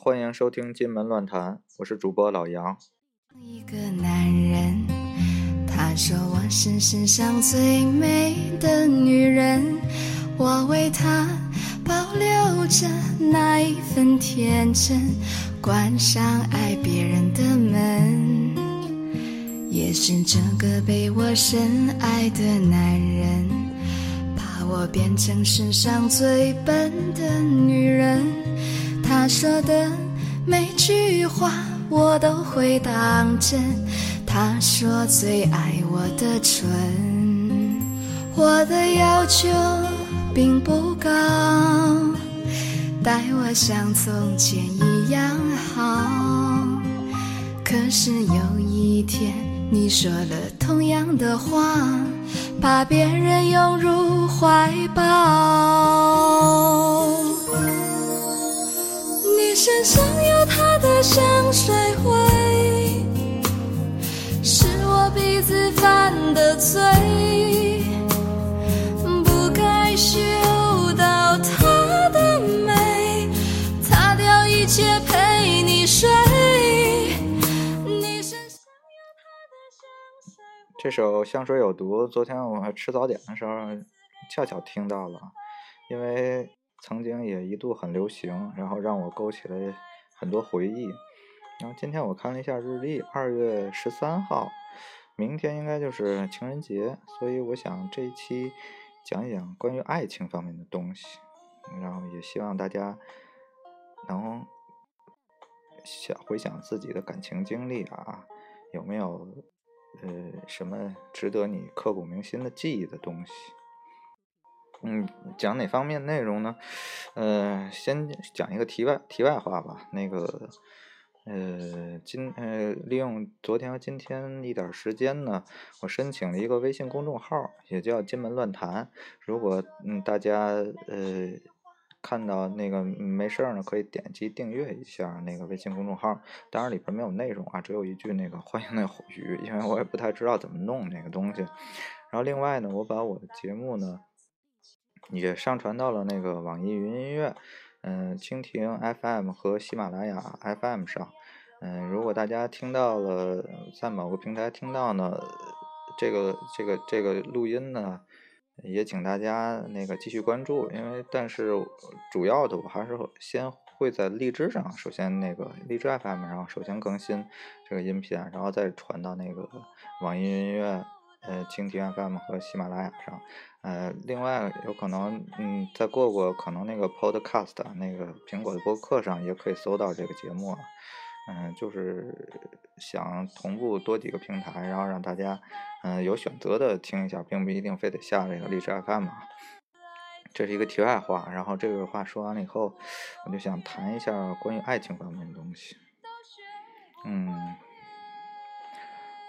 欢迎收听金门乱谈，我是主播老杨。一个男人，他说我是世上最美的女人，我为他保留着那一份天真，关上爱别人的门，也是这个被我深爱的男人，把我变成世上最笨的女人。他说的每句话我都会当真。他说最爱我的唇，我的要求并不高，待我像从前一样好。可是有一天你说了同样的话，把别人拥入怀抱。身上有他的香水味，是我鼻子犯的罪，不该嗅到他的美，擦掉一切陪你睡。你身上有他的香水味。这首《香水有毒》，昨天我吃早点的时候恰巧听到了，因为。曾经也一度很流行，然后让我勾起了很多回忆。然后今天我看了一下日历，二月十三号，明天应该就是情人节，所以我想这一期讲一讲关于爱情方面的东西。然后也希望大家能想回想自己的感情经历啊，有没有呃什么值得你刻骨铭心的记忆的东西？嗯，讲哪方面内容呢？呃，先讲一个题外题外话吧。那个，呃，今呃，利用昨天和今天一点时间呢，我申请了一个微信公众号，也叫“金门乱谈”。如果嗯大家呃看到那个没事儿呢，可以点击订阅一下那个微信公众号。当然里边没有内容啊，只有一句那个欢迎那语，因为我也不太知道怎么弄那个东西。然后另外呢，我把我的节目呢。也上传到了那个网易云音乐，嗯，蜻蜓 FM 和喜马拉雅 FM 上，嗯，如果大家听到了，在某个平台听到呢，这个这个这个录音呢，也请大家那个继续关注，因为但是主要的我还是先会在荔枝上，首先那个荔枝 FM 上首先更新这个音频，然后再传到那个网易云音乐。呃，蜻蜓 FM 和喜马拉雅上，呃，另外有可能，嗯，再过过可能那个 Podcast 那个苹果的播客上也可以搜到这个节目，嗯，就是想同步多几个平台，然后让大家，嗯，有选择的听一下，并不一定非得下这个荔枝 FM 啊。这是一个题外话，然后这个话说完了以后，我就想谈一下关于爱情方面的东西。嗯，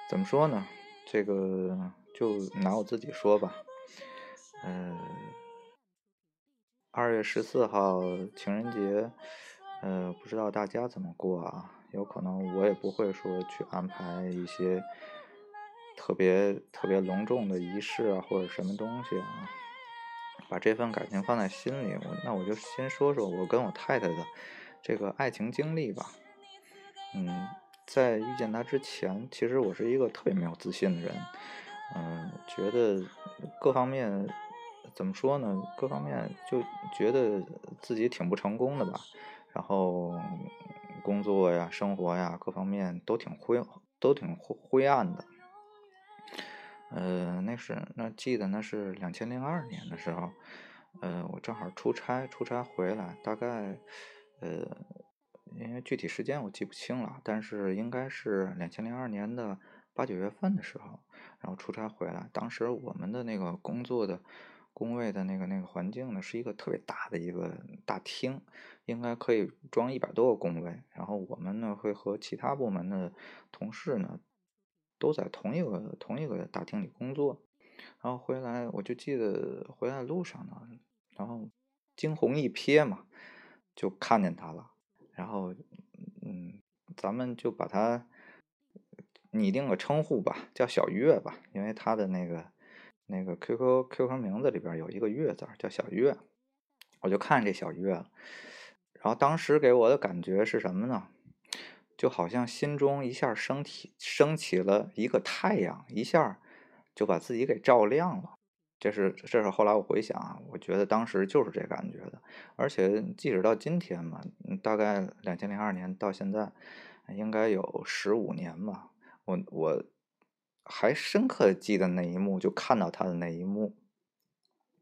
怎么说呢？这个就拿我自己说吧，嗯，二月十四号情人节，呃，不知道大家怎么过啊？有可能我也不会说去安排一些特别特别隆重的仪式啊，或者什么东西啊，把这份感情放在心里。我那我就先说说我跟我太太的这个爱情经历吧，嗯。在遇见他之前，其实我是一个特别没有自信的人，嗯，觉得各方面怎么说呢？各方面就觉得自己挺不成功的吧。然后工作呀、生活呀，各方面都挺灰，都挺灰暗的。呃，那是那记得那是两千零二年的时候，呃，我正好出差，出差回来，大概呃。因为具体时间我记不清了，但是应该是两千零二年的八九月份的时候，然后出差回来。当时我们的那个工作的工位的那个那个环境呢，是一个特别大的一个大厅，应该可以装一百多个工位。然后我们呢会和其他部门的同事呢都在同一个同一个大厅里工作。然后回来我就记得回来路上呢，然后惊鸿一瞥嘛，就看见他了。然后，嗯，咱们就把他拟定个称呼吧，叫小月吧，因为他的那个那个 QQ QQ 名字里边有一个月字，叫小月。我就看这小月了，然后当时给我的感觉是什么呢？就好像心中一下升起升起了一个太阳，一下就把自己给照亮了。这是这是后来我回想，我觉得当时就是这感觉的。而且即使到今天嘛，大概两千零二年到现在，应该有十五年吧。我我还深刻记得那一幕，就看到他的那一幕。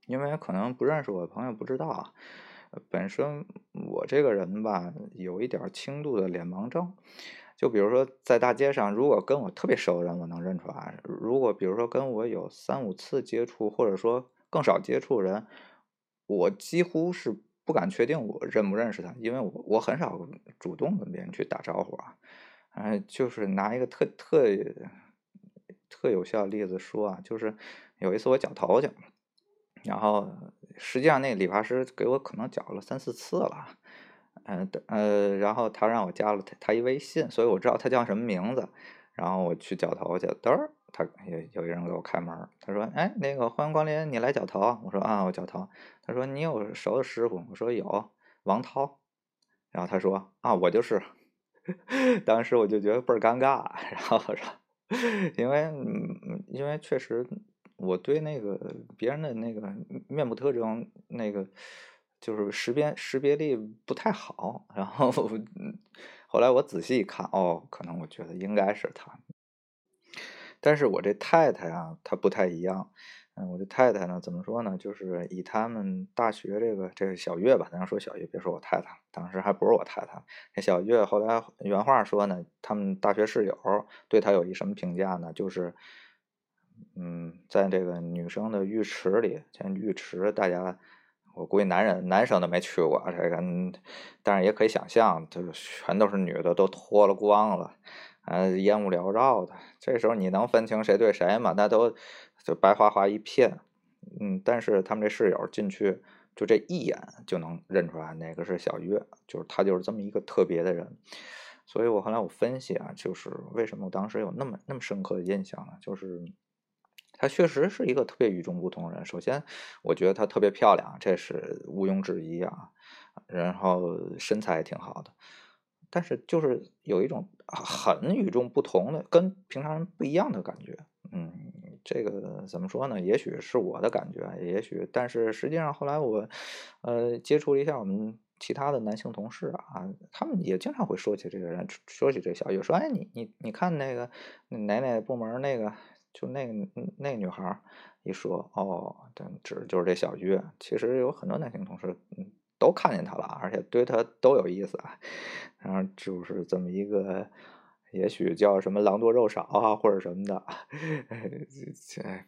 因为可能不认识我的朋友不知道啊。本身我这个人吧，有一点轻度的脸盲症。就比如说在大街上，如果跟我特别熟的人，我能认出来；如果比如说跟我有三五次接触，或者说更少接触人，我几乎是不敢确定我认不认识他，因为我我很少主动跟别人去打招呼啊。嗯，就是拿一个特特特有效的例子说啊，就是有一次我绞头去，然后。实际上，那理发师给我可能缴了三四次了，嗯呃，然后他让我加了他他一微信，所以我知道他叫什么名字。然后我去绞头去，嘚儿，他有有一人给我开门，他说：“哎，那个欢迎光临，你来绞头？”我说：“啊，我绞头。”他说：“你有熟的师傅？”我说：“有，王涛。”然后他说：“啊，我就是。”当时我就觉得倍儿尴尬，然后我说因为因为确实。我对那个别人的那个面部特征，那个就是识别识别力不太好。然后后来我仔细一看，哦，可能我觉得应该是他。但是我这太太啊，她不太一样。嗯，我这太太呢，怎么说呢？就是以他们大学这个这个小月吧，咱说小月，别说我太太，当时还不是我太太。这小月后来原话说呢，他们大学室友对她有一什么评价呢？就是。嗯，在这个女生的浴池里，像浴池，大家我估计男人男生都没去过这个，但是也可以想象，就是全都是女的，都脱了光了，呃，烟雾缭绕的。这时候你能分清谁对谁吗？那都就白花花一片。嗯，但是他们这室友进去，就这一眼就能认出来哪个是小月，就是他就是这么一个特别的人。所以我后来我分析啊，就是为什么我当时有那么那么深刻的印象呢？就是。她确实是一个特别与众不同的人。首先，我觉得她特别漂亮，这是毋庸置疑啊。然后身材也挺好的，但是就是有一种很与众不同的、跟平常人不一样的感觉。嗯，这个怎么说呢？也许是我的感觉，也许，但是实际上后来我呃接触了一下我们其他的男性同事啊，他们也经常会说起这个人，说起这小月，说哎你你你看那个哪哪部门那个。就那那女孩一说哦，指的就是这小月。其实有很多男性同事都看见她了，而且对她都有意思。然后就是这么一个，也许叫什么狼多肉少啊，或者什么的，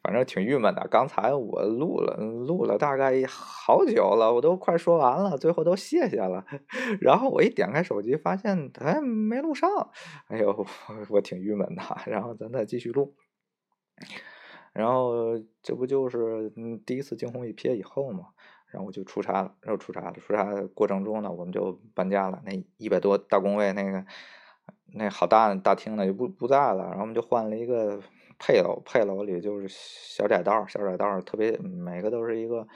反正挺郁闷的。刚才我录了录了大概好久了，我都快说完了，最后都谢谢了。然后我一点开手机，发现哎没录上，哎呦我挺郁闷的。然后咱再继续录。然后这不就是第一次惊鸿一瞥以后嘛，然后我就出差了，然后出差了，出差过程中呢，我们就搬家了，那一百多大工位那个那好大大厅呢就不不在了，然后我们就换了一个配楼，配楼里就是小窄道，小窄道特别每个都是一个。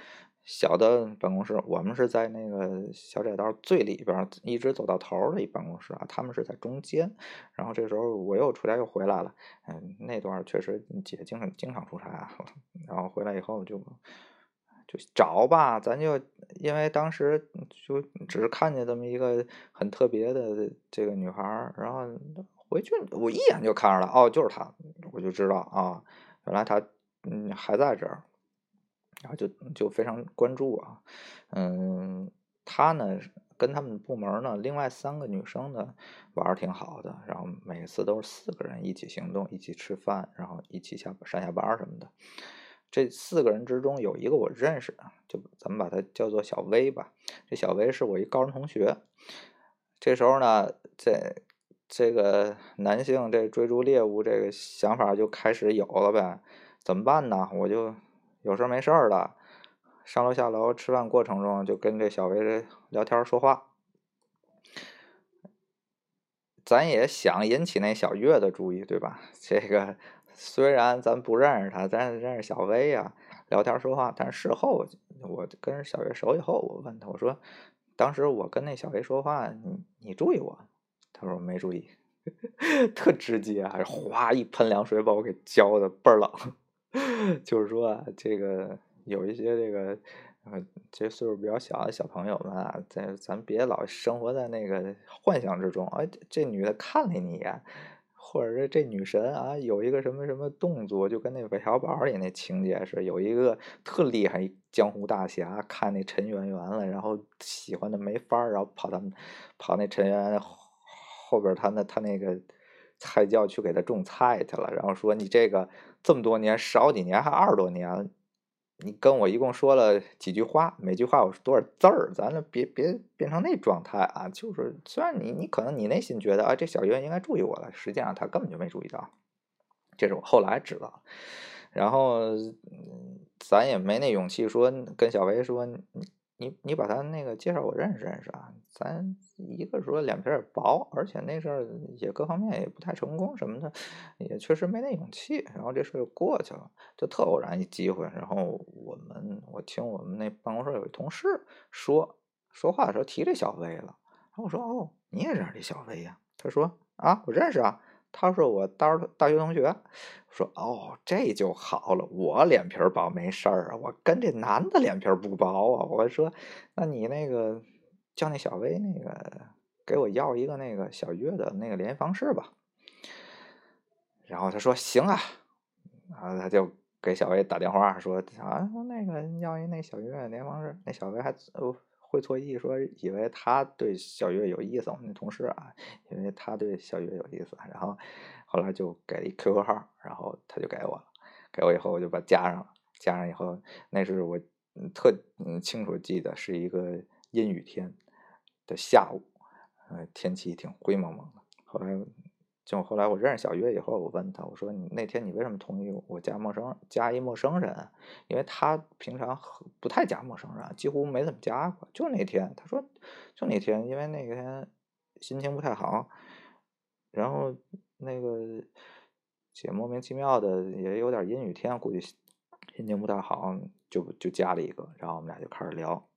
小的办公室，我们是在那个小窄道最里边，一直走到头的一办公室啊。他们是在中间。然后这时候我又出差又回来了，嗯，那段确实姐经常经常出差啊。然后回来以后就就找吧，咱就因为当时就只是看见这么一个很特别的这个女孩，然后回去我一眼就看出来，哦，就是她，我就知道啊，原来她嗯还在这儿。然后就就非常关注啊，嗯，他呢跟他们部门呢另外三个女生呢玩儿挺好的，然后每次都是四个人一起行动，一起吃饭，然后一起下上下班什么的。这四个人之中有一个我认识，就咱们把他叫做小薇吧。这小薇是我一高中同学。这时候呢，这这个男性这追逐猎物这个想法就开始有了呗？怎么办呢？我就。有事没事儿的，上楼下楼吃饭过程中就跟这小薇聊天说话，咱也想引起那小月的注意，对吧？这个虽然咱不认识他，咱认识小薇呀，聊天说话。但是事后我跟小月熟以后，我问他，我说当时我跟那小薇说话，你你注意我？他说没注意，特直接，还哗一盆凉水把我给浇的倍儿冷。就是说啊，这个有一些这个。呃，这岁数比较小的小朋友们啊，咱咱别老生活在那个幻想之中。哎，这女的看了你一眼，或者是这女神啊，有一个什么什么动作，就跟那韦小宝里那情节似的，有一个特厉害江湖大侠，看那陈圆圆了，然后喜欢的没法，然后跑他们跑那陈圆圆后边，他那他那个菜窖去给他种菜去了，然后说你这个这么多年十好几年还二十多年。你跟我一共说了几句话，每句话我是多少字儿？咱这别别变成那状态啊！就是虽然你你可能你内心觉得啊，这小月应该注意我了，实际上他根本就没注意到。这是我后来知道。然后嗯咱也没那勇气说跟小维说你。你把他那个介绍我认识认识啊，咱一个说脸皮也薄，而且那阵儿也各方面也不太成功什么的，也确实没那勇气。然后这事就过去了，就特偶然一机会。然后我们我听我们那办公室有一同事说说话的时候提这小薇了，然后我说哦，你也认识这小薇呀？他说啊，我认识啊。他说我大大学同学，说哦这就好了，我脸皮薄没事儿啊，我跟这男的脸皮不薄啊。我说那你那个叫那小薇那个给我要一个那个小月的那个联系方式吧。然后他说行啊，然后他就给小薇打电话说啊那个要一那小月联系方式，那小薇还哦。会错意说，以为他对小月有意思，我们那同事啊，因为他对小月有意思，然后后来就给了一 QQ 号，然后他就给我了，给我以后我就把加上了，加上以后，那是我特清楚记得是一个阴雨天的下午，呃天气挺灰蒙蒙的，后来。就后来我认识小月以后，我问他，我说你那天你为什么同意我加陌生加一陌生人？因为他平常不太加陌生人，几乎没怎么加过。就那天，他说就那天，因为那天心情不太好，然后那个姐莫名其妙的也有点阴雨天，估计心情不太好，就就加了一个，然后我们俩就开始聊。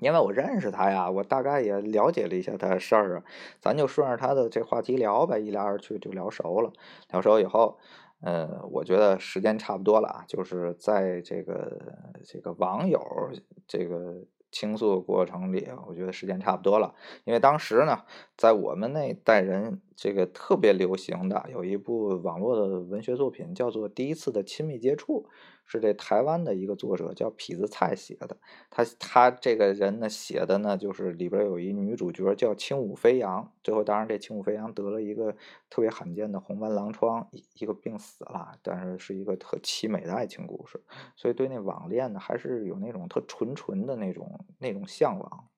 因为我认识他呀，我大概也了解了一下他的事儿啊，咱就顺着他的这话题聊呗，一聊而去就聊熟了。聊熟以后，嗯，我觉得时间差不多了啊，就是在这个这个网友这个倾诉过程里，我觉得时间差不多了。因为当时呢，在我们那代人这个特别流行的有一部网络的文学作品，叫做《第一次的亲密接触》。是这台湾的一个作者叫痞子蔡写的，他他这个人呢写的呢就是里边有一女主角叫轻舞飞扬，最后当然这轻舞飞扬得了一个特别罕见的红斑狼疮，一个病死了，但是是一个特凄美的爱情故事，所以对那网恋呢还是有那种特纯纯的那种那种向往。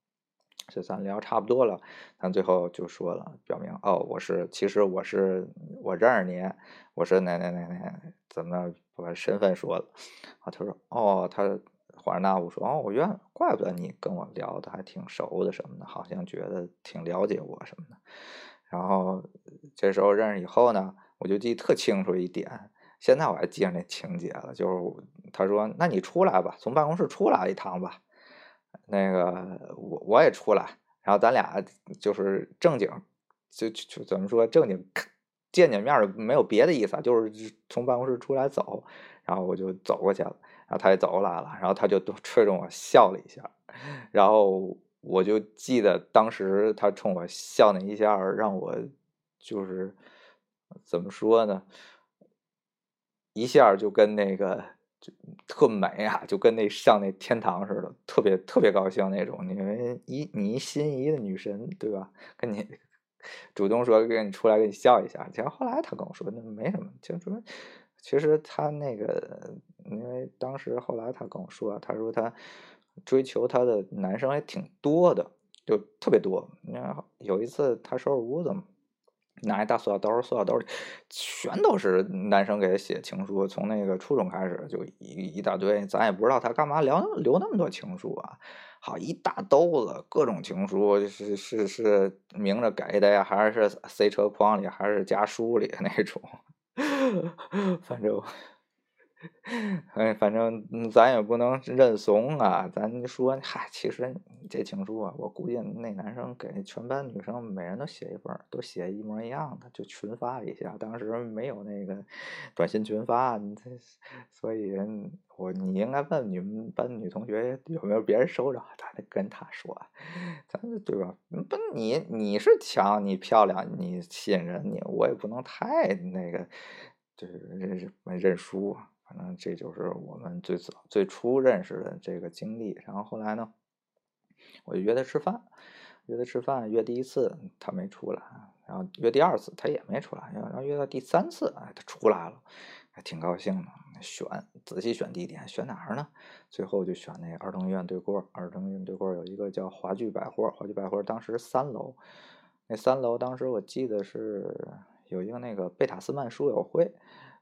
这咱聊差不多了，咱最后就说了，表明哦，我是其实我是我认识你，我是哪哪哪哪，怎么我把身份说了？啊，他说哦，他恍然大悟说哦，我原怪不得你跟我聊的还挺熟的什么的，好像觉得挺了解我什么的。然后这时候认识以后呢，我就记得特清楚一点，现在我还记着那情节了，就是他说那你出来吧，从办公室出来一趟吧。那个我我也出来，然后咱俩就是正经，就就就怎么说正经见见面儿，没有别的意思，就是从办公室出来走，然后我就走过去了，然后他也走过来了，然后他就吹着我笑了一下，然后我就记得当时他冲我笑那一下，让我就是怎么说呢，一下就跟那个。就特美啊，就跟那上那天堂似的，特别特别高兴那种。因为一你一心仪的女神，对吧？跟你主动说跟你出来跟你笑一下。其实后来他跟我说那没什么，就说其实他那个，因为当时后来他跟我说，他说他追求他的男生还挺多的，就特别多。然后有一次他收拾屋子嘛。拿一大塑料兜儿，塑料兜里全都是男生给他写情书，从那个初中开始就一一大堆，咱也不知道他干嘛留留那么多情书啊，好一大兜子各种情书，是是是明着给的呀，还是塞车筐里，还是夹书里那种，反正 哎，反正咱也不能认怂啊！咱说，嗨，其实这情书啊，我估计那男生给全班女生每人都写一份，都写一模一样的，就群发一下。当时没有那个短信群发，所以我你应该问你们班女同学有没有别人收着，咱得跟他说，咱对吧？不，你你是强，你漂亮，你吸引人，你我也不能太那个，就是认认输。反正这就是我们最早最初认识的这个经历，然后后来呢，我就约他吃饭，约他吃饭，约第一次他没出来，然后约第二次他也没出来，然后约到第三次，哎，他出来了，还挺高兴的。选仔细选地点，选哪儿呢？最后就选那儿童医院对过，儿童医院对过有一个叫华聚百货，华聚百货当时三楼，那三楼当时我记得是有一个那个贝塔斯曼书友会。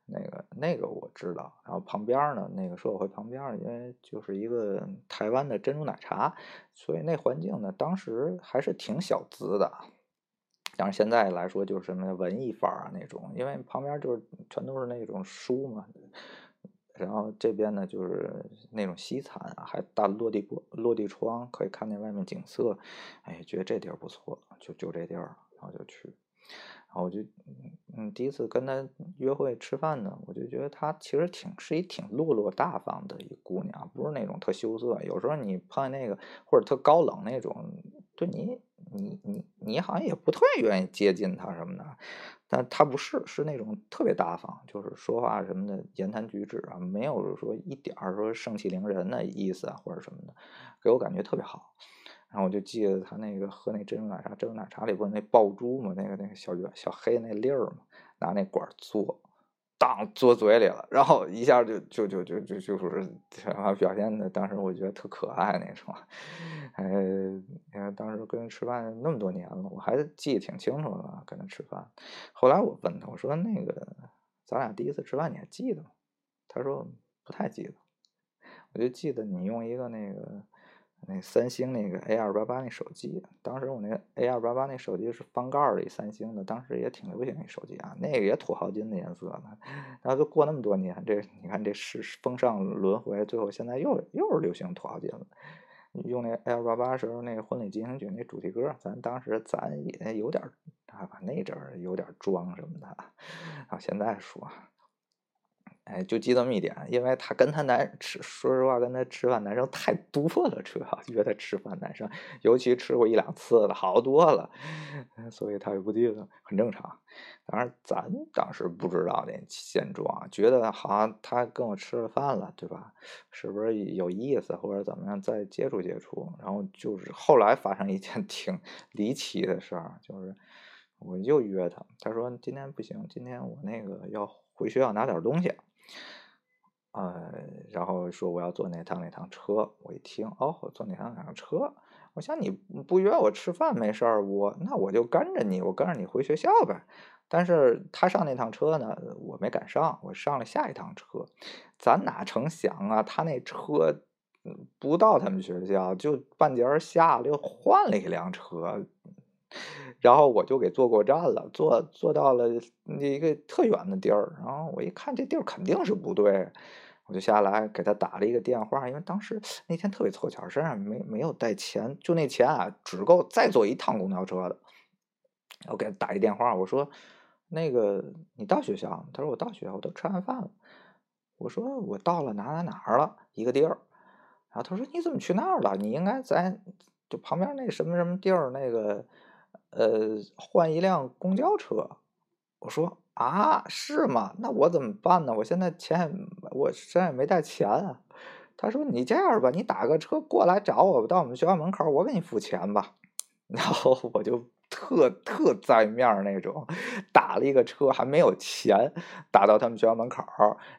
那个那个我知道，然后旁边呢，那个社会旁边，因为就是一个台湾的珍珠奶茶，所以那环境呢，当时还是挺小资的。但是现在来说，就是什么文艺范儿啊那种，因为旁边就是全都是那种书嘛。然后这边呢，就是那种西餐啊，还大落地玻落地窗，可以看见外面景色。哎，觉得这地儿不错，就就这地儿，然后就去。然后我就，嗯，第一次跟她约会吃饭呢，我就觉得她其实挺是一挺落落大方的一姑娘，不是那种特羞涩。有时候你碰见那个或者特高冷那种，对你，你你你好像也不特愿意接近她什么的。但她不是，是那种特别大方，就是说话什么的，言谈举止啊，没有说一点儿说盛气凌人的意思啊或者什么的，给我感觉特别好。然后我就记得他那个喝那珍珠奶茶，珍珠奶茶里不是那爆珠嘛，那个那个小圆小黑那粒儿嘛，拿那管嘬，当嘬嘴里了，然后一下就就就就就就是表现的，当时我觉得特可爱那种。哎，你看当时跟人吃饭那么多年了，我还记得挺清楚的，跟他吃饭。后来我问他，我说那个咱俩第一次吃饭你还记得吗？他说不太记得，我就记得你用一个那个。那三星那个 A 二八八那手机，当时我那 A 二八八那手机是翻盖的，三星的，当时也挺流行那手机啊，那个也土豪金的颜色呢。然后都过那么多年，这你看这是风尚轮回，最后现在又又是流行土豪金了。用那 A 二八八时候那个婚礼进行曲那主题歌，咱当时咱也有点啊，那阵儿有点装什么的，然后现在说。哎，就记这么一点，因为他跟他男吃，说实话，跟他吃饭男生太多了，主要约他吃饭男生，尤其吃过一两次的好多了，所以他也不记得，很正常。当然，咱当时不知道那现状，觉得好像他跟我吃了饭了，对吧？是不是有意思，或者怎么样，再接触接触？然后就是后来发生一件 挺离奇的事儿，就是我又约他，他说今天不行，今天我那个要回学校拿点东西。呃，然后说我要坐哪趟哪趟车，我一听，哦，我坐哪趟哪趟车，我想你不约我吃饭没事儿，我那我就跟着你，我跟着你回学校呗。但是他上那趟车呢，我没赶上，我上了下一趟车，咱哪成想啊，他那车不到他们学校，就半截下了，又换了一辆车。然后我就给坐过站了，坐坐到了一个特远的地儿，然后我一看这地儿肯定是不对，我就下来给他打了一个电话，因为当时那天特别凑巧，身上没没有带钱，就那钱啊只够再坐一趟公交车的。我给他打一电话，我说：“那个你到学校？”他说：“我到学校，我都吃完饭了。”我说：“我到了哪哪哪儿了一个地儿。”然后他说：“你怎么去那儿了？你应该在就旁边那什么什么地儿那个。”呃，换一辆公交车，我说啊，是吗？那我怎么办呢？我现在钱，我身上也没带钱啊。他说你这样吧，你打个车过来找我，到我们学校门口，我给你付钱吧。然后我就特特在面那种，打了一个车，还没有钱，打到他们学校门口，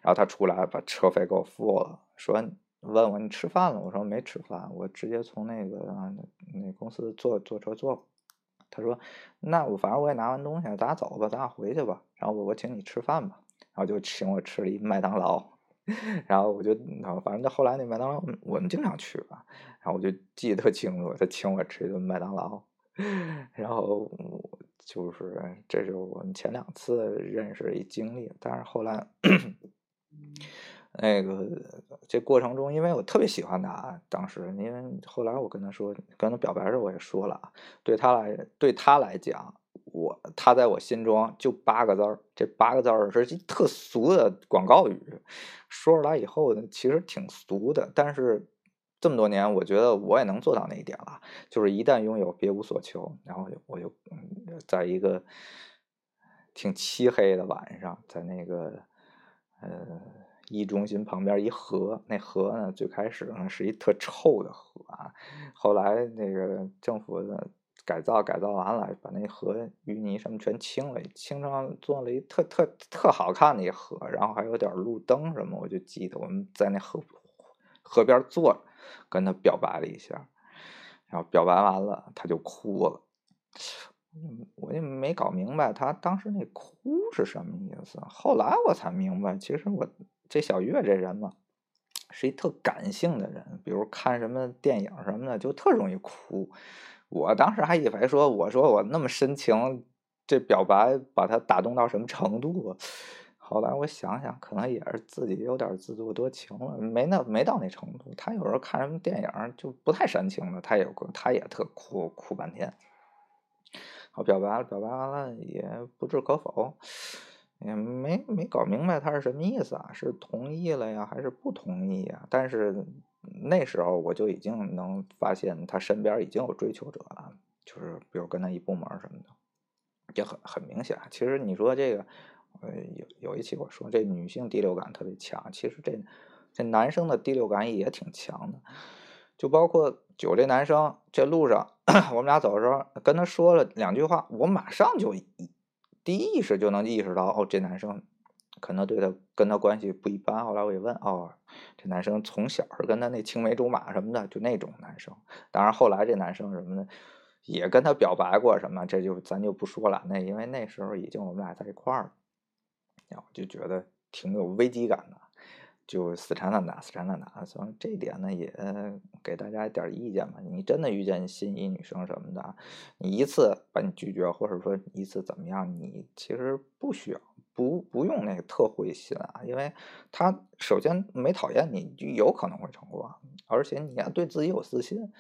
然后他出来把车费给我付了，说问我你吃饭了？我说没吃饭，我直接从那个那公司坐坐车坐。他说：“那我反正我也拿完东西，咱俩走吧，咱俩回去吧。然后我我请你吃饭吧。然后就请我吃了一麦当劳。然后我就，反正就后来那麦当劳我们经常去吧。然后我就记得特清楚，他请我吃一顿麦当劳。然后就是这是我们前两次认识一经历。但是后来，那个这过程中，因为我特别喜欢他，当时因为后来我跟他说，跟他表白时我也说了，对他来对他来讲，我他在我心中就八个字儿，这八个字儿是特俗的广告语，说出来以后呢，其实挺俗的，但是这么多年，我觉得我也能做到那一点了，就是一旦拥有，别无所求。然后我就在一个挺漆黑的晚上，在那个呃。一中心旁边一河，那河呢，最开始呢是一特臭的河啊，后来那个政府的改造改造完了，把那河淤泥什么全清了，清成做了一特特特好看的一河，然后还有点路灯什么，我就记得我们在那河河边坐着，跟他表白了一下，然后表白完了他就哭了，我也没搞明白他当时那哭是什么意思，后来我才明白，其实我。这小月这人嘛，是一特感性的人，比如看什么电影什么的，就特容易哭。我当时还以为说，我说我那么深情，这表白把他打动到什么程度？后来我想想，可能也是自己有点自作多情了，没那没到那程度。他有时候看什么电影就不太煽情了，他也他也特哭哭半天。好，表白了，表白完了也不置可否。也没没搞明白他是什么意思啊？是同意了呀，还是不同意呀？但是那时候我就已经能发现他身边已经有追求者了，就是比如跟他一部门什么的，也很很明显。其实你说这个，呃，有有一期我说这女性第六感特别强，其实这这男生的第六感也挺强的，就包括九这男生，这路上 我们俩走的时候跟他说了两句话，我马上就。第一意识就能意识到，哦，这男生可能对他跟他关系不一般。后来我一问，哦，这男生从小是跟他那青梅竹马什么的，就那种男生。当然后来这男生什么的也跟他表白过什么，这就咱就不说了。那因为那时候已经我们俩在一块儿了，然后就觉得挺有危机感的。就死缠烂打，死缠烂打，所以这点呢，也给大家一点意见吧。你真的遇见心仪女生什么的，你一次把你拒绝，或者说一次怎么样，你其实不需要，不不用那个特灰心啊，因为他首先没讨厌你，就有可能会成功，而且你要对自己有自信。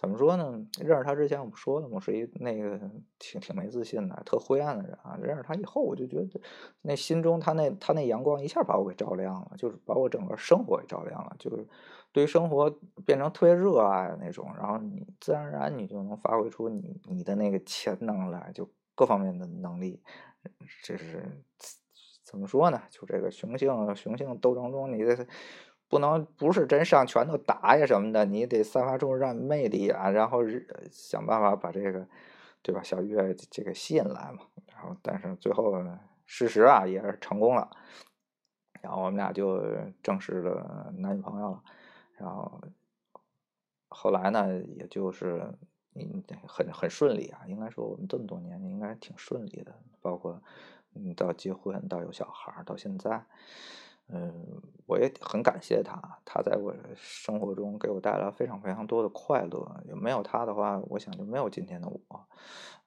怎么说呢？认识他之前我不说了吗？是一那个挺挺没自信的、特灰暗的人啊。认识他以后，我就觉得那心中他那他那阳光一下把我给照亮了，就是把我整个生活给照亮了，就是对于生活变成特别热爱那种。然后你自然而然你就能发挥出你你的那个潜能来，就各方面的能力。这是怎么说呢？就这个雄性雄性斗争中，你的。不能不是真上拳头打呀什么的，你得散发出让魅力啊，然后想办法把这个，对吧？小月这个吸引来嘛。然后，但是最后事实啊也是成功了，然后我们俩就正式的男女朋友了。然后后来呢，也就是嗯很很顺利啊，应该说我们这么多年应该挺顺利的，包括嗯到结婚到有小孩到现在。嗯，我也很感谢他，他在我生活中给我带来非常非常多的快乐。没有他的话，我想就没有今天的我。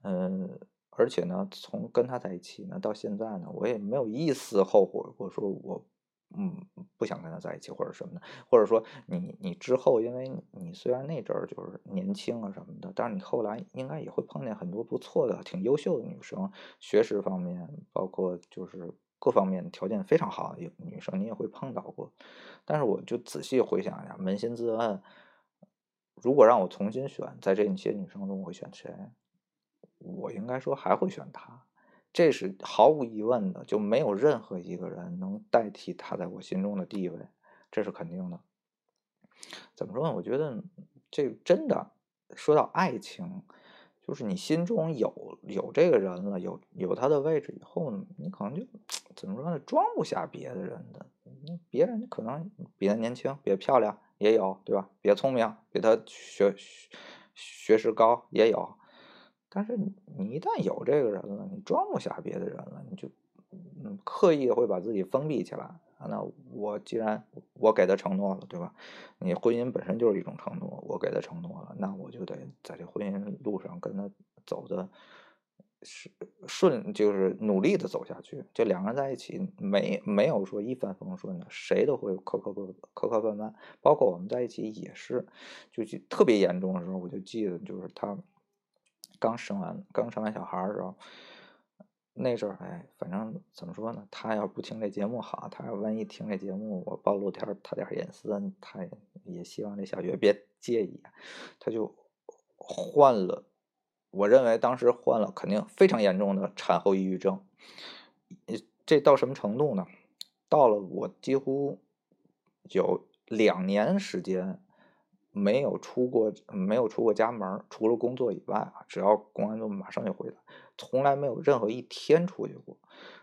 嗯，而且呢，从跟他在一起呢到现在呢，我也没有一丝后悔，过说我嗯不想跟他在一起或者什么的。或者说你你之后，因为你虽然那阵儿就是年轻啊什么的，但是你后来应该也会碰见很多不错的、挺优秀的女生，学识方面，包括就是。各方面条件非常好的女生，你也会碰到过。但是我就仔细回想一下，扪心自问，如果让我重新选，在这些女生中，我会选谁？我应该说还会选她，这是毫无疑问的，就没有任何一个人能代替她在我心中的地位，这是肯定的。怎么说呢？我觉得这真的说到爱情。就是你心中有有这个人了，有有他的位置以后，你可能就怎么说呢，装不下别的人的。别人可能比他年轻，比他漂亮也有，对吧？比他聪明，比他学学识高也有。但是你一旦有这个人了，你装不下别的人了，你就嗯刻意会把自己封闭起来。那我既然我给他承诺了，对吧？你婚姻本身就是一种承诺，我给他承诺了，那我就得在这婚姻路上跟他走的是顺，就是努力的走下去。就两个人在一起，没没有说一帆风顺的，谁都会磕磕绊磕磕绊绊。包括我们在一起也是，就特别严重的时候，我就记得就是他刚生完刚生完小孩的时候，那阵儿哎，反正怎么说呢，他要不听这节目好，他要万一听这节目我暴露点他点隐私，他也希望这小月别介意，他就换了。我认为当时患了肯定非常严重的产后抑郁症，这到什么程度呢？到了我几乎有两年时间没有出过没有出过家门，除了工作以外啊，只要工完作马上就回来。从来没有任何一天出去过，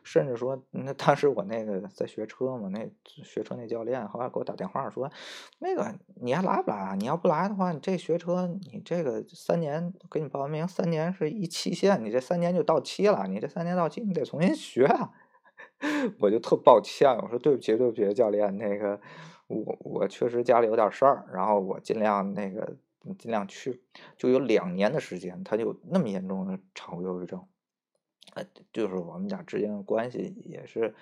甚至说，那当时我那个在学车嘛，那学车那教练后来给我打电话说，那个你还来不来啊？你要不来的话，你这学车你这个三年给你报完名，三年是一期限，你这三年就到期了，你这三年到期你得重新学啊。我就特抱歉，我说对不起对不起教练，那个我我确实家里有点事儿，然后我尽量那个。尽量去，就有两年的时间，他就那么严重的产后忧郁症，呃，就是我们俩之间的关系也是，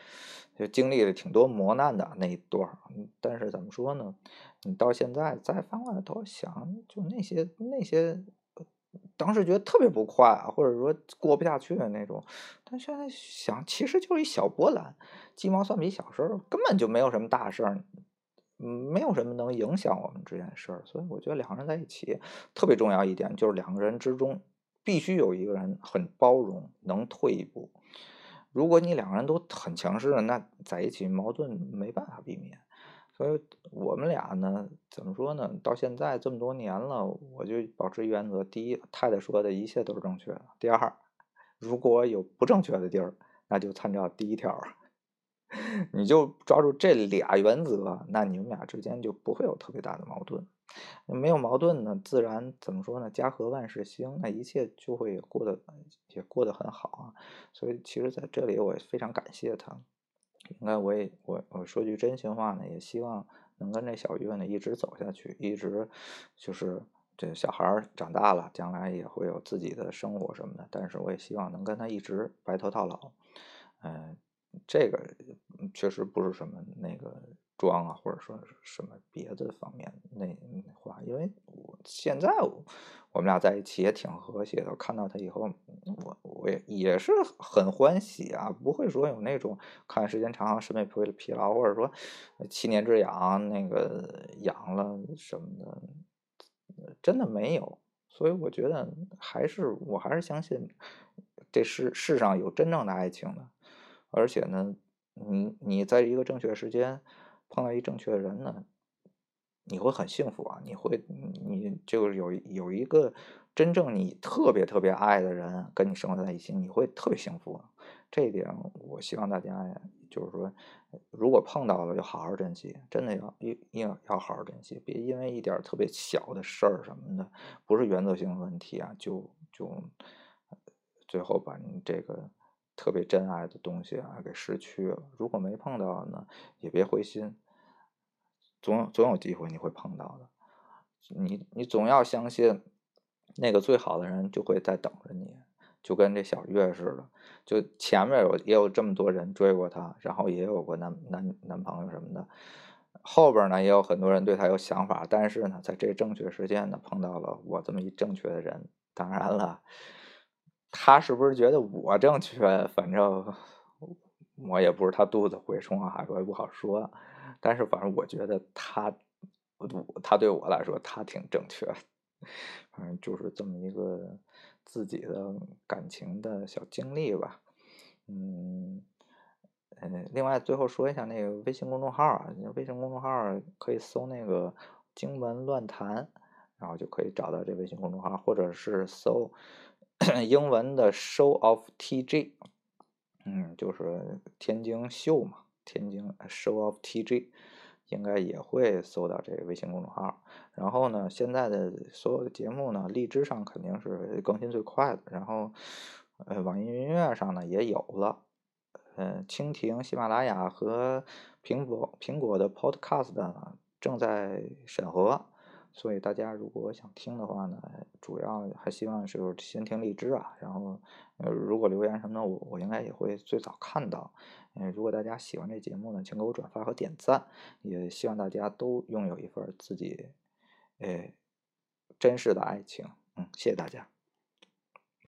就经历了挺多磨难的那一段儿。但是怎么说呢？你到现在再翻过来头想，就那些那些，当时觉得特别不快，或者说过不下去的那种，但现在想，其实就是一小波澜，鸡毛蒜皮小事，根本就没有什么大事儿。嗯，没有什么能影响我们这件事儿，所以我觉得两个人在一起特别重要一点就是两个人之中必须有一个人很包容，能退一步。如果你两个人都很强势的，那在一起矛盾没办法避免。所以我们俩呢，怎么说呢？到现在这么多年了，我就保持原则：第一，太太说的一切都是正确的；第二，如果有不正确的地儿，那就参照第一条。你就抓住这俩原则，那你们俩之间就不会有特别大的矛盾。没有矛盾呢，自然怎么说呢？家和万事兴，那一切就会过得也过得很好啊。所以其实在这里我也非常感谢他。应该我也我我说句真心话呢，也希望能跟这小月呢一直走下去，一直就是这小孩长大了，将来也会有自己的生活什么的。但是我也希望能跟他一直白头到老，嗯。这个确实不是什么那个装啊，或者说什么别的方面那话，因为我现在我们俩在一起也挺和谐的。看到他以后，我我也也是很欢喜啊，不会说有那种看时间长审美疲劳，或者说七年之痒那个痒了什么的，真的没有。所以我觉得还是我还是相信这世世上有真正的爱情的。而且呢，你你在一个正确时间碰到一正确的人呢，你会很幸福啊！你会，你就是有有一个真正你特别特别爱的人跟你生活在一起，你会特别幸福。这一点，我希望大家，就是说，如果碰到了，就好好珍惜，真的要一定要要好好珍惜，别因为一点特别小的事儿什么的，不是原则性的问题啊，就就最后把你这个。特别珍爱的东西啊，给失去了。如果没碰到呢，也别灰心，总总有机会你会碰到的。你你总要相信，那个最好的人就会在等着你，就跟这小月似的。就前面有也有这么多人追过她，然后也有过男男男朋友什么的，后边呢也有很多人对她有想法，但是呢，在这正确时间呢碰到了我这么一正确的人。当然了。他是不是觉得我正确？反正我也不是他肚子蛔虫啊，我也不好说。但是反正我觉得他，他对我来说他挺正确。反正就是这么一个自己的感情的小经历吧。嗯嗯，另外最后说一下那个微信公众号啊，微信公众号可以搜那个“经文乱谈”，然后就可以找到这微信公众号，或者是搜。英文的 show of TG，嗯，就是天津秀嘛，天津 show of TG，应该也会搜到这个微信公众号。然后呢，现在的所有的节目呢，荔枝上肯定是更新最快的。然后，呃，网易云音乐上呢也有了，呃，蜻蜓、喜马拉雅和苹果苹果的 Podcast 呢正在审核。所以大家如果想听的话呢，主要还希望是先听荔枝啊，然后呃如果留言什么的，我我应该也会最早看到。嗯，如果大家喜欢这节目呢，请给我转发和点赞，也希望大家都拥有一份自己，诶，真实的爱情。嗯，谢谢大家。